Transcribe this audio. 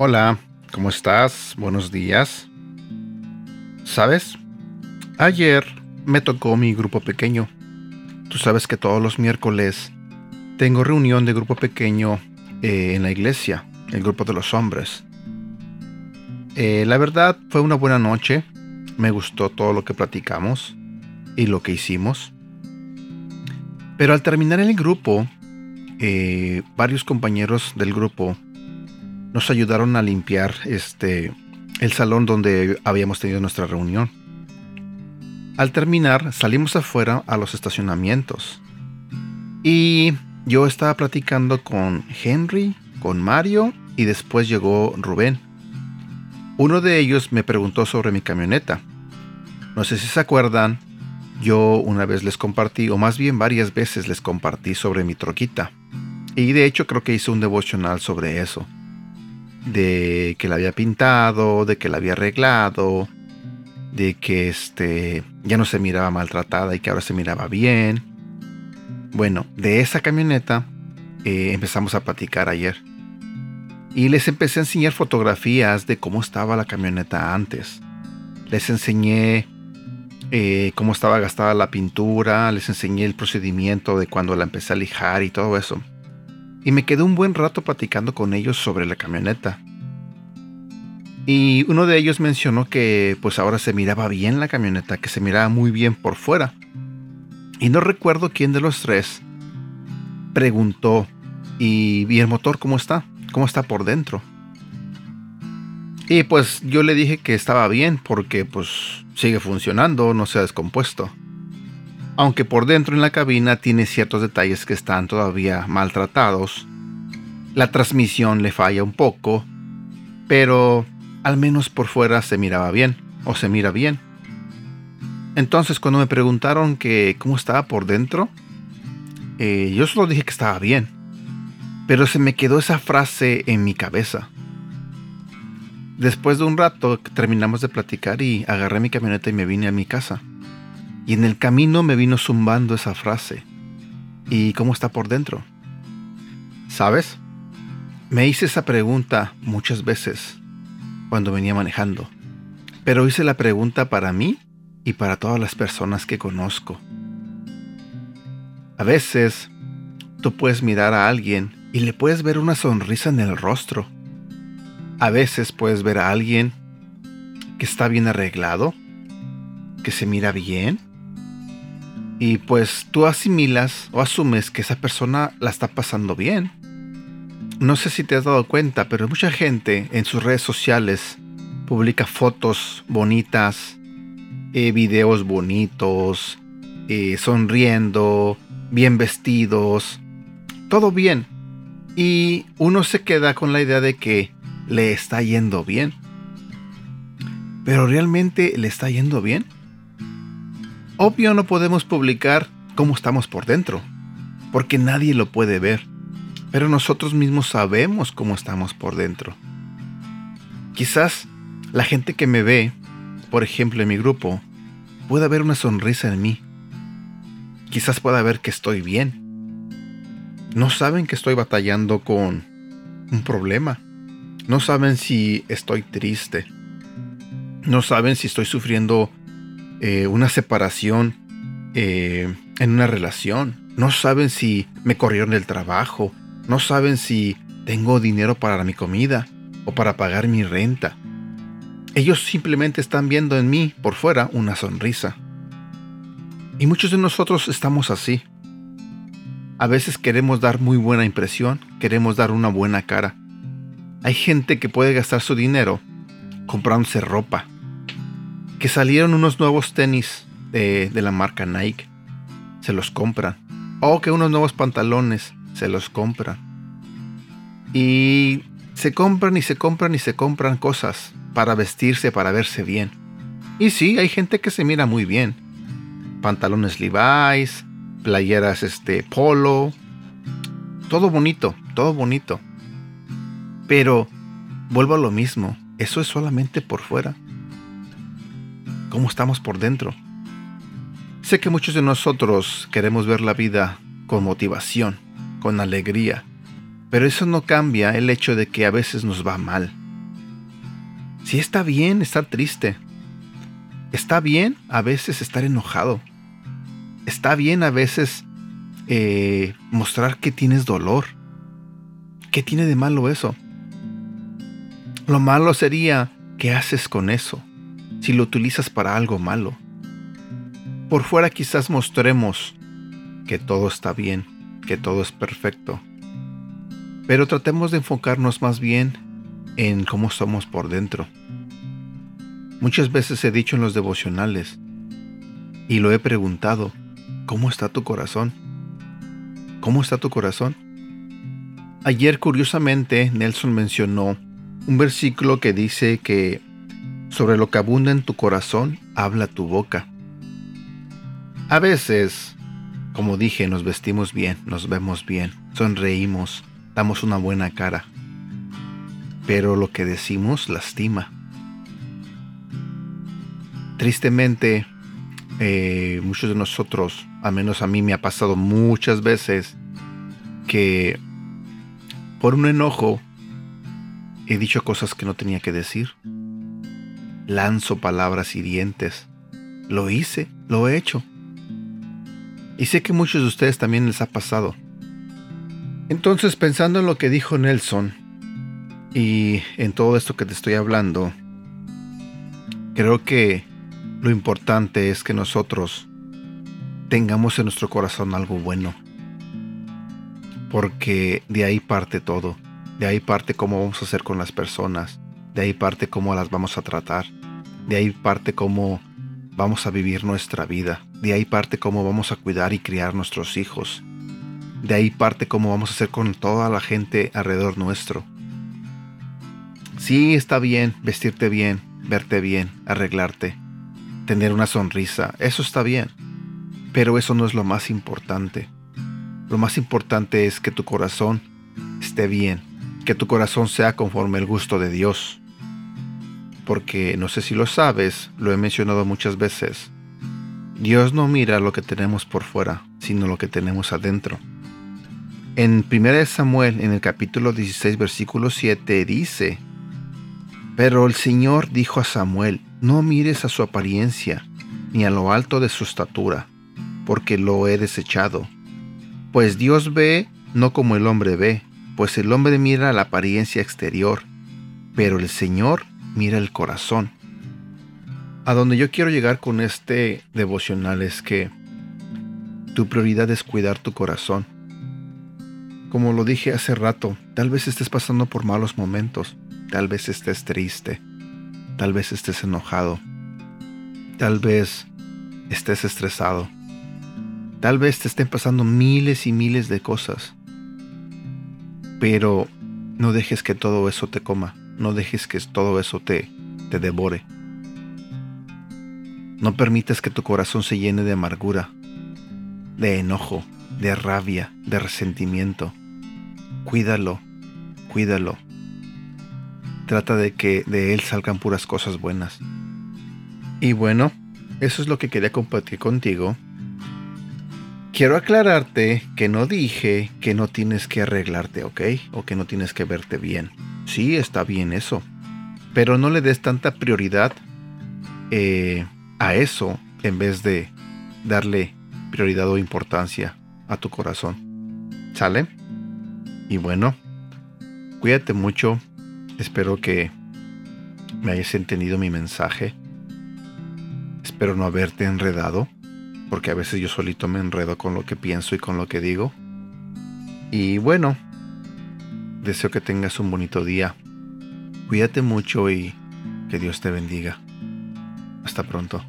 Hola, ¿cómo estás? Buenos días. ¿Sabes? Ayer me tocó mi grupo pequeño. Tú sabes que todos los miércoles tengo reunión de grupo pequeño eh, en la iglesia, el grupo de los hombres. Eh, la verdad fue una buena noche. Me gustó todo lo que platicamos y lo que hicimos. Pero al terminar el grupo, eh, varios compañeros del grupo nos ayudaron a limpiar este el salón donde habíamos tenido nuestra reunión. Al terminar, salimos afuera a los estacionamientos. Y yo estaba platicando con Henry, con Mario y después llegó Rubén. Uno de ellos me preguntó sobre mi camioneta. No sé si se acuerdan, yo una vez les compartí, o más bien varias veces les compartí sobre mi troquita. Y de hecho creo que hice un devocional sobre eso de que la había pintado, de que la había arreglado, de que este ya no se miraba maltratada y que ahora se miraba bien. Bueno, de esa camioneta eh, empezamos a platicar ayer. Y les empecé a enseñar fotografías de cómo estaba la camioneta antes. Les enseñé eh, cómo estaba gastada la pintura, les enseñé el procedimiento de cuando la empecé a lijar y todo eso y me quedé un buen rato platicando con ellos sobre la camioneta. Y uno de ellos mencionó que pues ahora se miraba bien la camioneta, que se miraba muy bien por fuera. Y no recuerdo quién de los tres preguntó, ¿y, ¿y el motor cómo está? ¿Cómo está por dentro? Y pues yo le dije que estaba bien porque pues sigue funcionando, no se ha descompuesto aunque por dentro en la cabina tiene ciertos detalles que están todavía maltratados. La transmisión le falla un poco, pero al menos por fuera se miraba bien, o se mira bien. Entonces cuando me preguntaron que cómo estaba por dentro, eh, yo solo dije que estaba bien, pero se me quedó esa frase en mi cabeza. Después de un rato terminamos de platicar y agarré mi camioneta y me vine a mi casa. Y en el camino me vino zumbando esa frase. ¿Y cómo está por dentro? ¿Sabes? Me hice esa pregunta muchas veces cuando venía manejando. Pero hice la pregunta para mí y para todas las personas que conozco. A veces tú puedes mirar a alguien y le puedes ver una sonrisa en el rostro. A veces puedes ver a alguien que está bien arreglado, que se mira bien, y pues tú asimilas o asumes que esa persona la está pasando bien. No sé si te has dado cuenta, pero mucha gente en sus redes sociales publica fotos bonitas, eh, videos bonitos, eh, sonriendo, bien vestidos, todo bien. Y uno se queda con la idea de que le está yendo bien. Pero realmente le está yendo bien. Obvio no podemos publicar cómo estamos por dentro, porque nadie lo puede ver, pero nosotros mismos sabemos cómo estamos por dentro. Quizás la gente que me ve, por ejemplo en mi grupo, pueda ver una sonrisa en mí. Quizás pueda ver que estoy bien. No saben que estoy batallando con un problema. No saben si estoy triste. No saben si estoy sufriendo eh, una separación eh, en una relación. No saben si me corrieron del trabajo. No saben si tengo dinero para mi comida o para pagar mi renta. Ellos simplemente están viendo en mí por fuera una sonrisa. Y muchos de nosotros estamos así. A veces queremos dar muy buena impresión, queremos dar una buena cara. Hay gente que puede gastar su dinero comprándose ropa, que salieron unos nuevos tenis de, la marca Nike, se los compran. O que unos nuevos pantalones, se los compran. Y se compran y se compran y se compran cosas para vestirse, para verse bien. Y sí, hay gente que se mira muy bien. Pantalones Levi's, playeras este polo, todo bonito, todo bonito. Pero vuelvo a lo mismo, eso es solamente por fuera cómo estamos por dentro. Sé que muchos de nosotros queremos ver la vida con motivación, con alegría, pero eso no cambia el hecho de que a veces nos va mal, Sí está bien estar triste. Está bien a veces estar enojado. Está bien a veces eh, mostrar que tienes dolor. ¿Qué tiene de malo eso? Lo malo sería qué haces con eso si lo utilizas para algo malo. Por fuera quizás mostremos que todo está bien, que todo es perfecto. Pero tratemos de enfocarnos más bien en cómo somos por dentro. Muchas veces he dicho en los devocionales y lo he preguntado, ¿cómo está tu corazón? ¿Cómo está tu corazón? Ayer curiosamente Nelson mencionó un versículo que dice que sobre lo que abunda en tu corazón habla tu boca. A veces, como dije, nos vestimos bien, nos vemos bien, sonreímos, damos una buena cara. Pero lo que decimos lastima. Tristemente, eh, muchos de nosotros, al menos a mí me ha pasado muchas veces, que por un enojo he dicho cosas que no tenía que decir. Lanzo palabras hirientes. Lo hice, lo he hecho. Y sé que muchos de ustedes también les ha pasado. Entonces, pensando en lo que dijo Nelson y en todo esto que te estoy hablando, creo que lo importante es que nosotros tengamos en nuestro corazón algo bueno. Porque de ahí parte todo. De ahí parte cómo vamos a hacer con las personas. De ahí parte cómo las vamos a tratar. De ahí parte cómo vamos a vivir nuestra vida. De ahí parte cómo vamos a cuidar y criar nuestros hijos. De ahí parte cómo vamos a hacer con toda la gente alrededor nuestro. Sí, está bien vestirte bien, verte bien, arreglarte, tener una sonrisa, eso está bien. Pero eso no es lo más importante. Lo más importante es que tu corazón esté bien, que tu corazón sea conforme el gusto de Dios porque no sé si lo sabes, lo he mencionado muchas veces. Dios no mira lo que tenemos por fuera, sino lo que tenemos adentro. En 1 Samuel, en el capítulo 16, versículo 7, dice, Pero el Señor dijo a Samuel, no mires a su apariencia, ni a lo alto de su estatura, porque lo he desechado. Pues Dios ve no como el hombre ve, pues el hombre mira la apariencia exterior, pero el Señor mira el corazón. A donde yo quiero llegar con este devocional es que tu prioridad es cuidar tu corazón. Como lo dije hace rato, tal vez estés pasando por malos momentos, tal vez estés triste, tal vez estés enojado, tal vez estés estresado, tal vez te estén pasando miles y miles de cosas, pero no dejes que todo eso te coma. No dejes que todo eso te, te devore. No permitas que tu corazón se llene de amargura, de enojo, de rabia, de resentimiento. Cuídalo, cuídalo. Trata de que de él salgan puras cosas buenas. Y bueno, eso es lo que quería compartir contigo. Quiero aclararte que no dije que no tienes que arreglarte, ¿ok? O que no tienes que verte bien. Sí, está bien eso. Pero no le des tanta prioridad eh, a eso en vez de darle prioridad o importancia a tu corazón. ¿Sale? Y bueno, cuídate mucho. Espero que me hayas entendido mi mensaje. Espero no haberte enredado, porque a veces yo solito me enredo con lo que pienso y con lo que digo. Y bueno, Deseo que tengas un bonito día. Cuídate mucho y que Dios te bendiga. Hasta pronto.